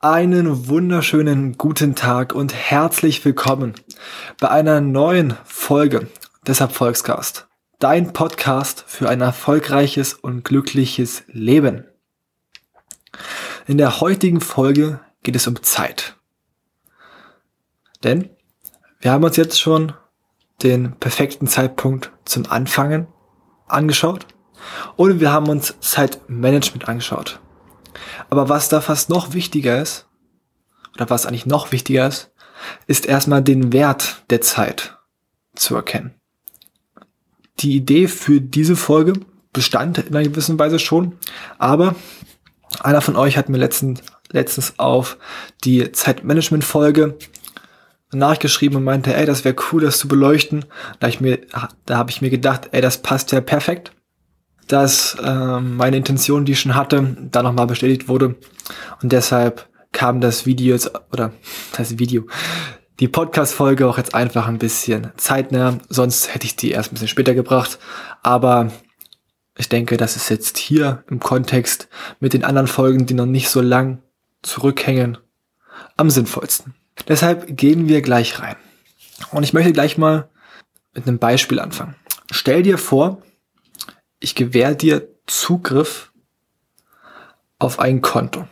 Einen wunderschönen guten Tag und herzlich willkommen bei einer neuen Folge des Erfolgscast. Dein Podcast für ein erfolgreiches und glückliches Leben. In der heutigen Folge geht es um Zeit. Denn wir haben uns jetzt schon den perfekten Zeitpunkt zum Anfangen angeschaut und wir haben uns Zeitmanagement angeschaut. Aber was da fast noch wichtiger ist, oder was eigentlich noch wichtiger ist, ist erstmal den Wert der Zeit zu erkennen. Die Idee für diese Folge bestand in einer gewissen Weise schon, aber einer von euch hat mir letztens, letztens auf die Zeitmanagement-Folge nachgeschrieben und meinte, ey, das wäre cool, das zu beleuchten. Da, da habe ich mir gedacht, ey, das passt ja perfekt dass äh, meine Intention, die ich schon hatte, da nochmal bestätigt wurde. Und deshalb kam das Video jetzt, oder das Video, die Podcast-Folge auch jetzt einfach ein bisschen zeitnah. Sonst hätte ich die erst ein bisschen später gebracht. Aber ich denke, das ist jetzt hier im Kontext mit den anderen Folgen, die noch nicht so lang zurückhängen, am sinnvollsten. Deshalb gehen wir gleich rein. Und ich möchte gleich mal mit einem Beispiel anfangen. Stell dir vor, ich gewähre dir Zugriff auf ein Konto.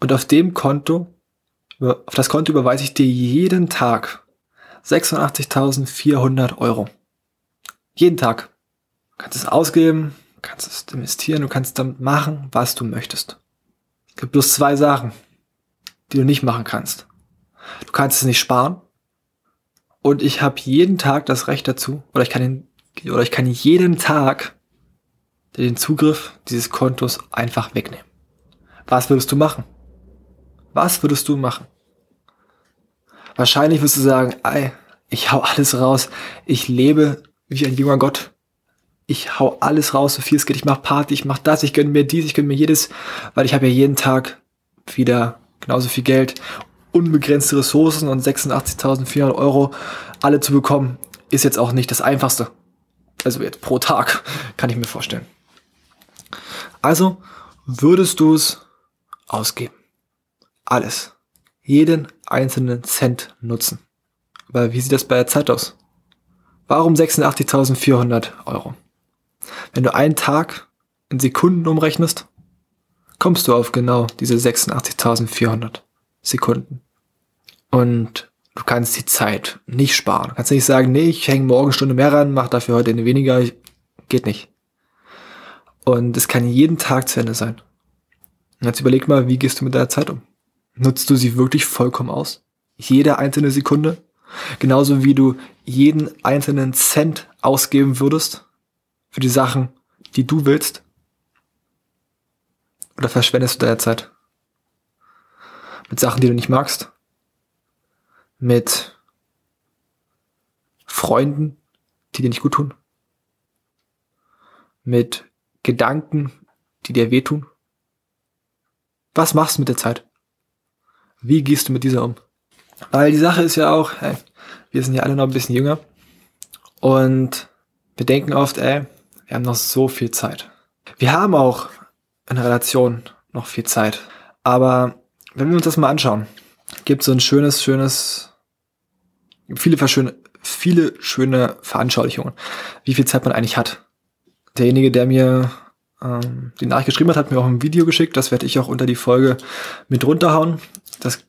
Und auf dem Konto, auf das Konto überweise ich dir jeden Tag 86.400 Euro. Jeden Tag. Du kannst es ausgeben, kannst es investieren, du kannst damit machen, was du möchtest. Es gibt bloß zwei Sachen, die du nicht machen kannst. Du kannst es nicht sparen und ich habe jeden Tag das Recht dazu, oder ich kann den oder ich kann jeden Tag den Zugriff dieses Kontos einfach wegnehmen. Was würdest du machen? Was würdest du machen? Wahrscheinlich wirst du sagen, ey, ich hau alles raus. Ich lebe wie ein junger Gott. Ich hau alles raus, so viel es geht. Ich mach Party, ich mach das, ich gönne mir dies, ich gönne mir jedes, weil ich habe ja jeden Tag wieder genauso viel Geld, unbegrenzte Ressourcen und 86.400 Euro alle zu bekommen, ist jetzt auch nicht das Einfachste. Also jetzt pro Tag, kann ich mir vorstellen. Also würdest du es ausgeben. Alles. Jeden einzelnen Cent nutzen. Aber wie sieht das bei der Zeit aus? Warum 86.400 Euro? Wenn du einen Tag in Sekunden umrechnest, kommst du auf genau diese 86.400 Sekunden. Und du kannst die Zeit nicht sparen. Du kannst nicht sagen, nee, ich hänge morgen Stunde mehr ran, mach dafür heute eine weniger. Geht nicht. Und es kann jeden Tag zu Ende sein. Und jetzt überleg mal, wie gehst du mit deiner Zeit um? Nutzt du sie wirklich vollkommen aus? Jede einzelne Sekunde? Genauso wie du jeden einzelnen Cent ausgeben würdest für die Sachen, die du willst? Oder verschwendest du deine Zeit? Mit Sachen, die du nicht magst? mit Freunden, die dir nicht gut tun, mit Gedanken, die dir wehtun? Was machst du mit der Zeit? Wie gehst du mit dieser um? Weil die Sache ist ja auch, hey, wir sind ja alle noch ein bisschen jünger und wir denken oft, ey, wir haben noch so viel Zeit. Wir haben auch in Relation noch viel Zeit. Aber wenn wir uns das mal anschauen, gibt es so ein schönes, schönes viele, schöne, viele schöne Veranschaulichungen, wie viel Zeit man eigentlich hat. Derjenige, der mir ähm, die Nachricht geschrieben hat, hat mir auch ein Video geschickt. Das werde ich auch unter die Folge mit runterhauen. Das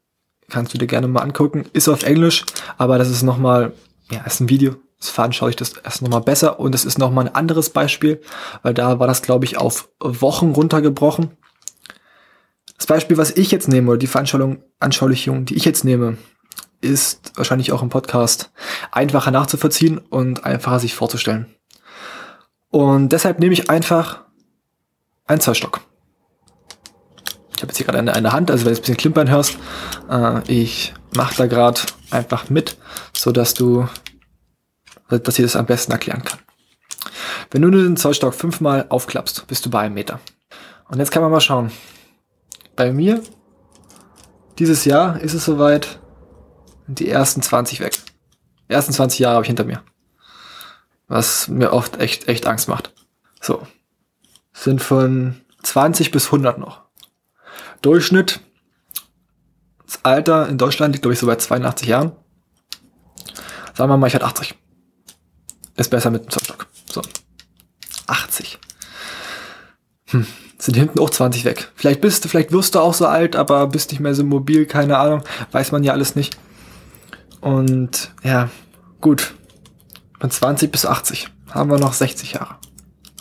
kannst du dir gerne mal angucken. Ist auf Englisch, aber das ist nochmal, ja, ist ein Video. Das veranschaulicht das erst nochmal besser. Und es ist nochmal ein anderes Beispiel, weil da war das, glaube ich, auf Wochen runtergebrochen. Das Beispiel, was ich jetzt nehme, oder die Veranschaulichung, die ich jetzt nehme, ist wahrscheinlich auch im Podcast einfacher nachzuvollziehen und einfacher sich vorzustellen. Und deshalb nehme ich einfach einen Zollstock. Ich habe jetzt hier gerade eine, eine Hand, also wenn du ein bisschen klimpern hörst, äh, ich mache da gerade einfach mit, so dass du, dass ich das am besten erklären kann. Wenn du den Zollstock fünfmal aufklappst, bist du bei einem Meter. Und jetzt kann man mal schauen. Bei mir dieses Jahr ist es soweit, die ersten 20 weg. Die ersten 20 Jahre habe ich hinter mir. was mir oft echt, echt Angst macht. So. Sind von 20 bis 100 noch. Durchschnitt. Das Alter in Deutschland liegt, glaube ich, so bei 82 Jahren. Sagen wir mal, ich hatte 80. Ist besser mit dem Zockstock. So. 80. Hm. Sind hinten auch 20 weg. Vielleicht bist du, vielleicht wirst du auch so alt, aber bist nicht mehr so mobil, keine Ahnung. Weiß man ja alles nicht. Und ja, gut. Von 20 bis 80 haben wir noch 60 Jahre.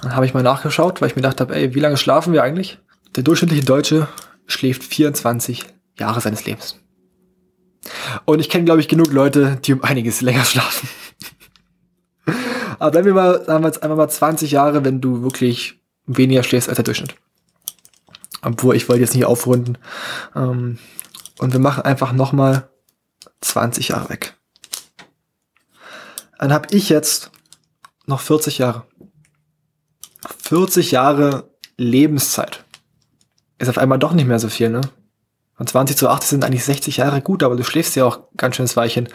Dann habe ich mal nachgeschaut, weil ich mir gedacht habe, ey, wie lange schlafen wir eigentlich? Der durchschnittliche Deutsche schläft 24 Jahre seines Lebens. Und ich kenne, glaube ich, genug Leute, die um einiges länger schlafen. Aber bleiben wir mal, sagen wir jetzt einfach mal 20 Jahre, wenn du wirklich weniger schläfst als der Durchschnitt. Obwohl, ich wollte jetzt nicht aufrunden. Ähm, und wir machen einfach nochmal 20 Jahre weg. Dann habe ich jetzt noch 40 Jahre. 40 Jahre Lebenszeit. Ist auf einmal doch nicht mehr so viel, ne? Von 20 zu 80 sind eigentlich 60 Jahre gut, aber du schläfst ja auch ganz schön Weilchen.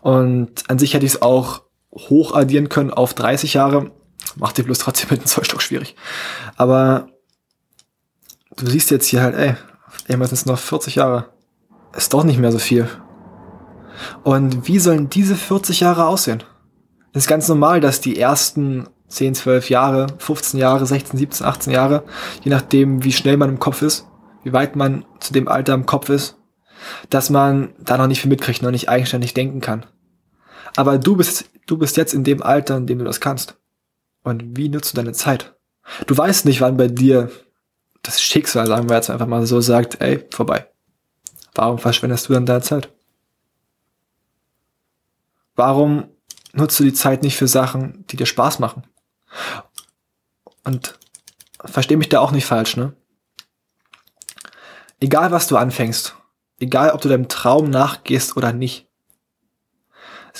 Und an sich hätte ich es auch hoch addieren können auf 30 Jahre. Macht dir bloß trotzdem mit dem Zollstock schwierig. Aber du siehst jetzt hier halt, ey, irgendwann sind es noch 40 Jahre. Ist doch nicht mehr so viel. Und wie sollen diese 40 Jahre aussehen? Es ist ganz normal, dass die ersten 10, 12 Jahre, 15 Jahre, 16, 17, 18 Jahre, je nachdem, wie schnell man im Kopf ist, wie weit man zu dem Alter im Kopf ist, dass man da noch nicht viel mitkriegt, noch nicht eigenständig denken kann. Aber du bist, du bist jetzt in dem Alter, in dem du das kannst. Und wie nutzt du deine Zeit? Du weißt nicht, wann bei dir das Schicksal, sagen wir jetzt einfach mal so, sagt, ey, vorbei. Warum verschwendest du dann deine Zeit? Warum nutzt du die Zeit nicht für Sachen, die dir Spaß machen? Und versteh mich da auch nicht falsch, ne? Egal was du anfängst, egal ob du deinem Traum nachgehst oder nicht,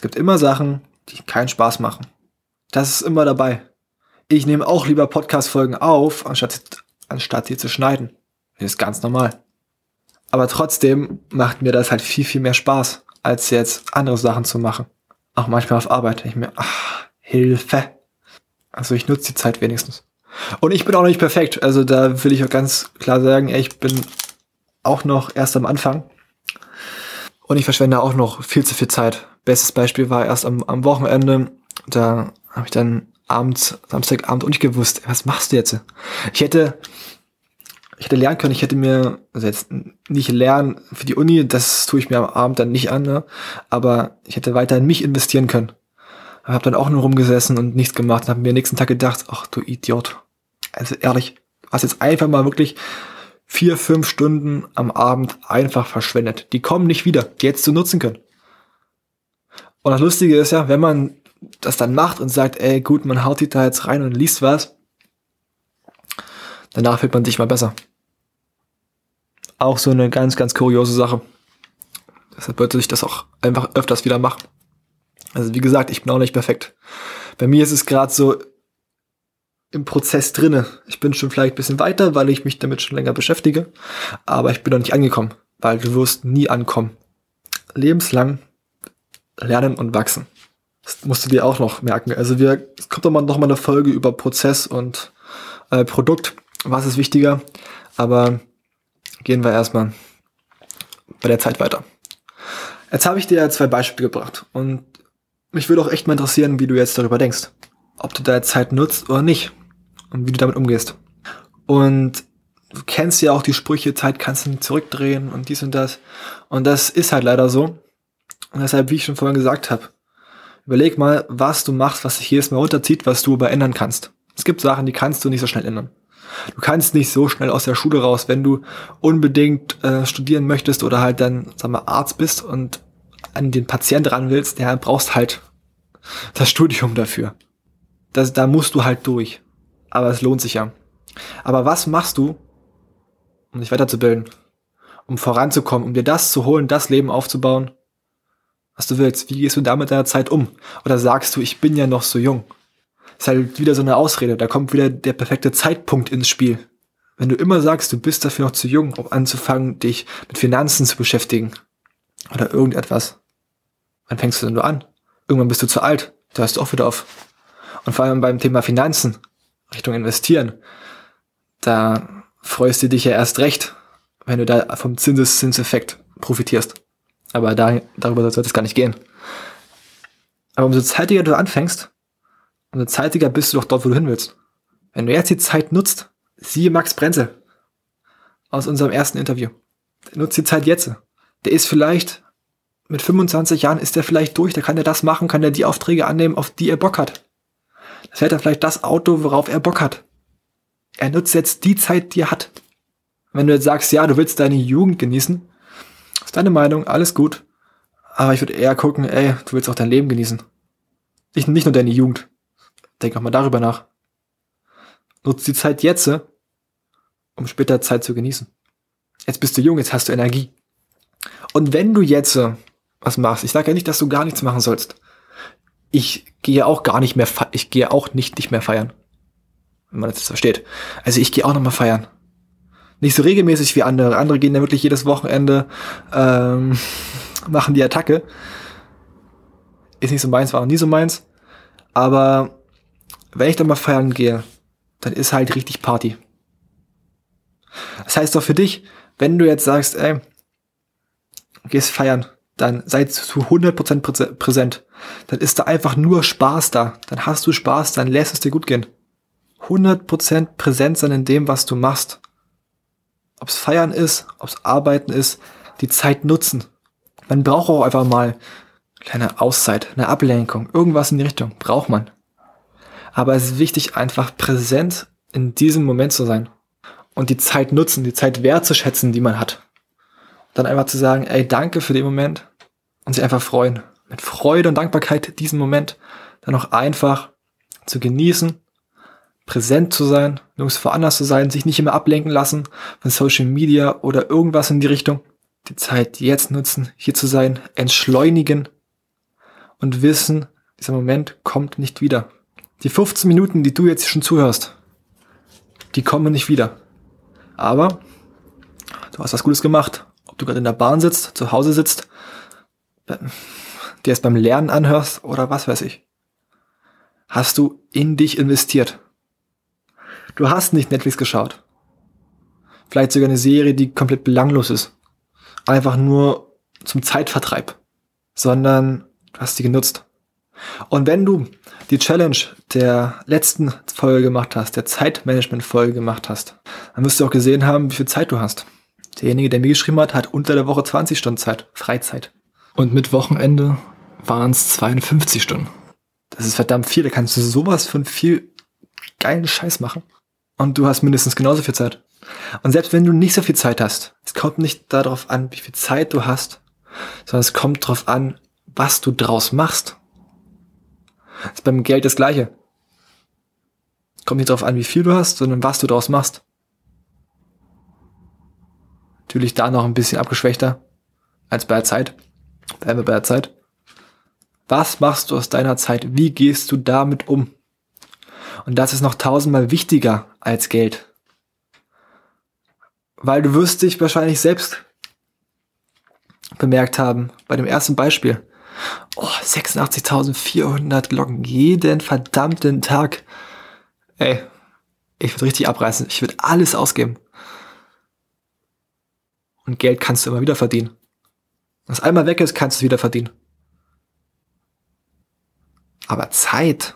es gibt immer Sachen, die keinen Spaß machen. Das ist immer dabei. Ich nehme auch lieber Podcast-Folgen auf, anstatt, anstatt sie zu schneiden. Das ist ganz normal. Aber trotzdem macht mir das halt viel, viel mehr Spaß, als jetzt andere Sachen zu machen. Auch manchmal auf Arbeit. Ich mir, ach, Hilfe. Also ich nutze die Zeit wenigstens. Und ich bin auch noch nicht perfekt. Also da will ich auch ganz klar sagen, ich bin auch noch erst am Anfang. Und ich verschwende auch noch viel zu viel Zeit. Bestes Beispiel war erst am, am Wochenende. Da habe ich dann abends, Samstagabend und nicht gewusst, was machst du jetzt? Ich hätte, ich hätte lernen können, ich hätte mir, also jetzt nicht lernen für die Uni, das tue ich mir am Abend dann nicht an, ne? aber ich hätte weiter in mich investieren können. Habe dann auch nur rumgesessen und nichts gemacht und habe mir nächsten Tag gedacht, ach du Idiot. Also ehrlich, hast jetzt einfach mal wirklich vier, fünf Stunden am Abend einfach verschwendet. Die kommen nicht wieder, die jetzt zu nutzen können. Und das Lustige ist ja, wenn man das dann macht und sagt, ey, gut, man haut die da jetzt rein und liest was, danach fühlt man sich mal besser. Auch so eine ganz, ganz kuriose Sache. Deshalb sollte ich das auch einfach öfters wieder machen. Also wie gesagt, ich bin auch nicht perfekt. Bei mir ist es gerade so, im Prozess drinne. Ich bin schon vielleicht ein bisschen weiter, weil ich mich damit schon länger beschäftige, aber ich bin noch nicht angekommen, weil du wirst nie ankommen. Lebenslang lernen und wachsen. Das musst du dir auch noch merken. Also wir, es kommt doch mal noch mal eine Folge über Prozess und äh, Produkt. Was ist wichtiger? Aber gehen wir erstmal bei der Zeit weiter. Jetzt habe ich dir zwei Beispiele gebracht und mich würde auch echt mal interessieren, wie du jetzt darüber denkst. Ob du deine Zeit nutzt oder nicht und wie du damit umgehst. Und du kennst ja auch die Sprüche, Zeit kannst du nicht zurückdrehen und dies und das. Und das ist halt leider so. Und deshalb, wie ich schon vorhin gesagt habe, überleg mal, was du machst, was sich jedes Mal runterzieht, was du aber ändern kannst. Es gibt Sachen, die kannst du nicht so schnell ändern. Du kannst nicht so schnell aus der Schule raus, wenn du unbedingt äh, studieren möchtest oder halt dann, sag mal, Arzt bist und an den Patient ran willst, der brauchst halt das Studium dafür. Das, da musst du halt durch aber es lohnt sich ja. Aber was machst du, um dich weiterzubilden, um voranzukommen, um dir das zu holen, das Leben aufzubauen, was du willst? Wie gehst du da mit deiner Zeit um? Oder sagst du, ich bin ja noch so jung? ist halt wieder so eine Ausrede. Da kommt wieder der perfekte Zeitpunkt ins Spiel. Wenn du immer sagst, du bist dafür noch zu jung, um anzufangen, dich mit Finanzen zu beschäftigen oder irgendetwas, wann fängst du denn nur an? Irgendwann bist du zu alt. Da hörst du auch wieder auf. Und Und vor allem beim Thema Finanzen, Richtung Investieren, da freust du dich ja erst recht, wenn du da vom Zinseszinseffekt profitierst. Aber da, darüber sollte es gar nicht gehen. Aber umso zeitiger du anfängst, umso zeitiger bist du doch dort, wo du hin willst. Wenn du jetzt die Zeit nutzt, siehe Max Brenzel aus unserem ersten Interview. Der nutzt die Zeit jetzt. Der ist vielleicht, mit 25 Jahren ist er vielleicht durch, da kann er das machen, kann er die Aufträge annehmen, auf die er Bock hat. Fährt er vielleicht das Auto, worauf er Bock hat. Er nutzt jetzt die Zeit, die er hat. Wenn du jetzt sagst, ja, du willst deine Jugend genießen, ist deine Meinung, alles gut. Aber ich würde eher gucken, ey, du willst auch dein Leben genießen. Nicht, nicht nur deine Jugend. Denk auch mal darüber nach. Nutz die Zeit jetzt, um später Zeit zu genießen. Jetzt bist du jung, jetzt hast du Energie. Und wenn du jetzt was machst, ich sage ja nicht, dass du gar nichts machen sollst. Ich gehe auch gar nicht mehr, ich gehe auch nicht, nicht mehr feiern. Wenn man das jetzt versteht. Also ich gehe auch noch mal feiern. Nicht so regelmäßig wie andere. Andere gehen ja wirklich jedes Wochenende, ähm, machen die Attacke. Ist nicht so meins, war auch nie so meins. Aber wenn ich dann mal feiern gehe, dann ist halt richtig Party. Das heißt doch für dich, wenn du jetzt sagst, ey, gehst feiern, dann sei zu 100% präsent. Dann ist da einfach nur Spaß da. Dann hast du Spaß, dann lässt es dir gut gehen. 100% präsent sein in dem, was du machst. Ob's feiern ist, ob's arbeiten ist, die Zeit nutzen. Man braucht auch einfach mal kleine Auszeit, eine Ablenkung, irgendwas in die Richtung. Braucht man. Aber es ist wichtig, einfach präsent in diesem Moment zu sein. Und die Zeit nutzen, die Zeit wertzuschätzen, die man hat. Dann einfach zu sagen, ey, danke für den Moment. Und sich einfach freuen. Mit Freude und Dankbarkeit diesen Moment dann auch einfach zu genießen, präsent zu sein, nirgends woanders zu sein, sich nicht immer ablenken lassen von Social Media oder irgendwas in die Richtung. Die Zeit jetzt nutzen, hier zu sein, entschleunigen und wissen, dieser Moment kommt nicht wieder. Die 15 Minuten, die du jetzt schon zuhörst, die kommen nicht wieder. Aber du hast was Gutes gemacht. Ob du gerade in der Bahn sitzt, zu Hause sitzt, dir es beim Lernen anhörst oder was weiß ich. Hast du in dich investiert. Du hast nicht Netflix geschaut. Vielleicht sogar eine Serie, die komplett belanglos ist. Einfach nur zum Zeitvertreib. Sondern du hast sie genutzt. Und wenn du die Challenge der letzten Folge gemacht hast, der Zeitmanagement-Folge gemacht hast, dann wirst du auch gesehen haben, wie viel Zeit du hast. Derjenige, der mir geschrieben hat, hat unter der Woche 20 Stunden Zeit, Freizeit. Und mit Wochenende waren es 52 Stunden. Das ist verdammt viel, da kannst du sowas von viel geilen Scheiß machen. Und du hast mindestens genauso viel Zeit. Und selbst wenn du nicht so viel Zeit hast, es kommt nicht darauf an, wie viel Zeit du hast, sondern es kommt darauf an, was du draus machst. Das ist beim Geld das Gleiche. Kommt nicht darauf an, wie viel du hast, sondern was du daraus machst. Natürlich da noch ein bisschen abgeschwächter als bei der Zeit. Bleiben wir bei der Zeit. Was machst du aus deiner Zeit? Wie gehst du damit um? Und das ist noch tausendmal wichtiger als Geld. Weil du wirst dich wahrscheinlich selbst bemerkt haben, bei dem ersten Beispiel. Oh, 86.400 Glocken jeden verdammten Tag. Ey, ich würde richtig abreißen. Ich würde alles ausgeben. Und Geld kannst du immer wieder verdienen. Was einmal weg ist, kannst du wieder verdienen. Aber Zeit,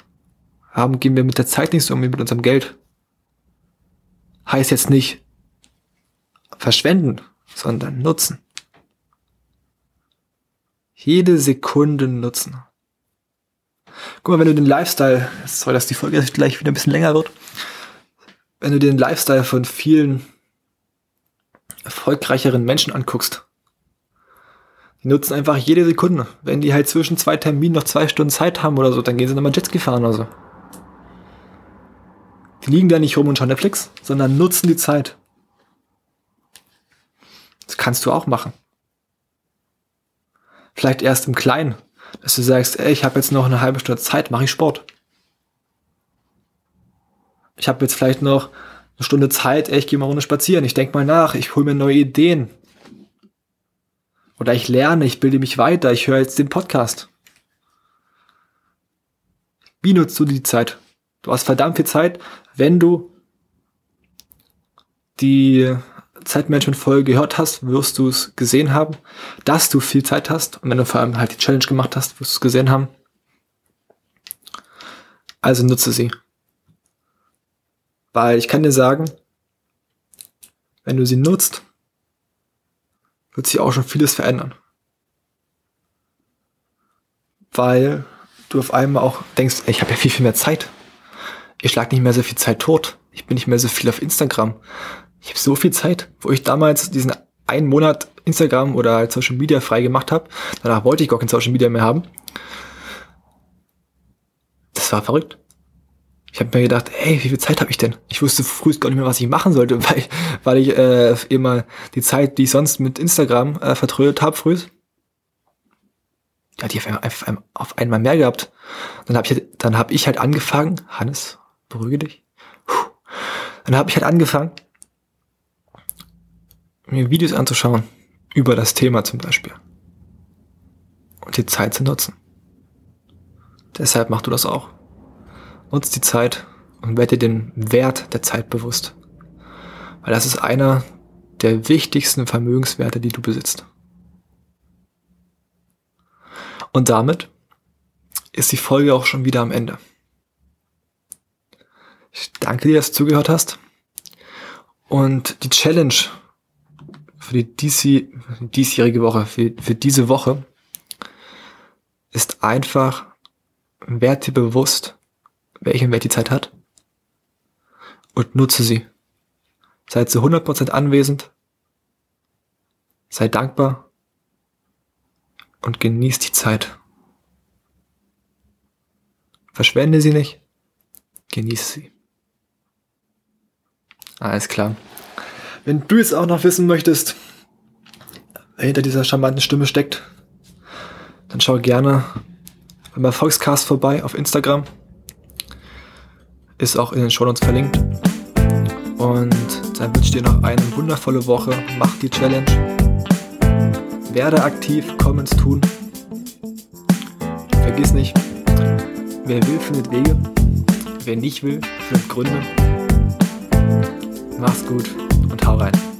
haben gehen wir mit der Zeit nicht so um wie mit unserem Geld. Heißt jetzt nicht verschwenden, sondern nutzen. Jede Sekunde nutzen. Guck mal, wenn du den Lifestyle, sorry, dass die Folge gleich wieder ein bisschen länger wird, wenn du den Lifestyle von vielen erfolgreicheren Menschen anguckst, die nutzen einfach jede Sekunde. Wenn die halt zwischen zwei Terminen noch zwei Stunden Zeit haben oder so, dann gehen sie nochmal Jetski fahren oder so. Die liegen da nicht rum und schauen Netflix, sondern nutzen die Zeit. Das kannst du auch machen. Vielleicht erst im Kleinen, dass du sagst, ey, ich habe jetzt noch eine halbe Stunde Zeit, mache ich Sport. Ich habe jetzt vielleicht noch eine Stunde Zeit, ey, ich gehe mal runter spazieren, ich denke mal nach, ich hole mir neue Ideen. Oder ich lerne, ich bilde mich weiter, ich höre jetzt den Podcast. Wie nutzt du die Zeit? Du hast verdammt viel Zeit, wenn du die Zeitmanagement-Folge gehört hast, wirst du es gesehen haben, dass du viel Zeit hast. Und wenn du vor allem halt die Challenge gemacht hast, wirst du es gesehen haben. Also nutze sie. Weil ich kann dir sagen, wenn du sie nutzt, wird sich auch schon vieles verändern. Weil du auf einmal auch denkst, ey, ich habe ja viel, viel mehr Zeit. Ich schlag nicht mehr so viel Zeit tot. Ich bin nicht mehr so viel auf Instagram. Ich habe so viel Zeit, wo ich damals diesen einen Monat Instagram oder halt Social Media frei gemacht habe. Danach wollte ich gar kein Social Media mehr haben. Das war verrückt. Ich habe mir gedacht, ey, wie viel Zeit habe ich denn? Ich wusste früh gar nicht mehr, was ich machen sollte, weil, weil ich äh, immer die Zeit, die ich sonst mit Instagram äh, vertrödet habe, früh, ja, die auf einmal, auf einmal mehr gehabt. Dann habe ich, hab ich halt angefangen, Hannes, beruhige dich. Puh. Dann habe ich halt angefangen, mir Videos anzuschauen über das Thema zum Beispiel und die Zeit zu nutzen. Deshalb mach du das auch. Nutz die Zeit und werde dir den Wert der Zeit bewusst. Weil das ist einer der wichtigsten Vermögenswerte, die du besitzt. Und damit ist die Folge auch schon wieder am Ende. Ich danke dir, dass du zugehört hast. Und die Challenge für die DC, diesjährige Woche, für, für diese Woche, ist einfach, werd dir bewusst, welchen Wert die Zeit hat und nutze sie. Sei zu 100% anwesend, sei dankbar und genieß die Zeit. Verschwende sie nicht, genieße sie. Alles klar. Wenn du jetzt auch noch wissen möchtest, wer hinter dieser charmanten Stimme steckt, dann schau gerne beim Erfolgscast vorbei auf Instagram. Ist auch in den Show Notes verlinkt. Und dann wünsche ich dir noch eine wundervolle Woche. Mach die Challenge. Werde aktiv, komm ins Tun. Vergiss nicht, wer will, findet Wege. Wer nicht will, findet Gründe. Mach's gut und hau rein.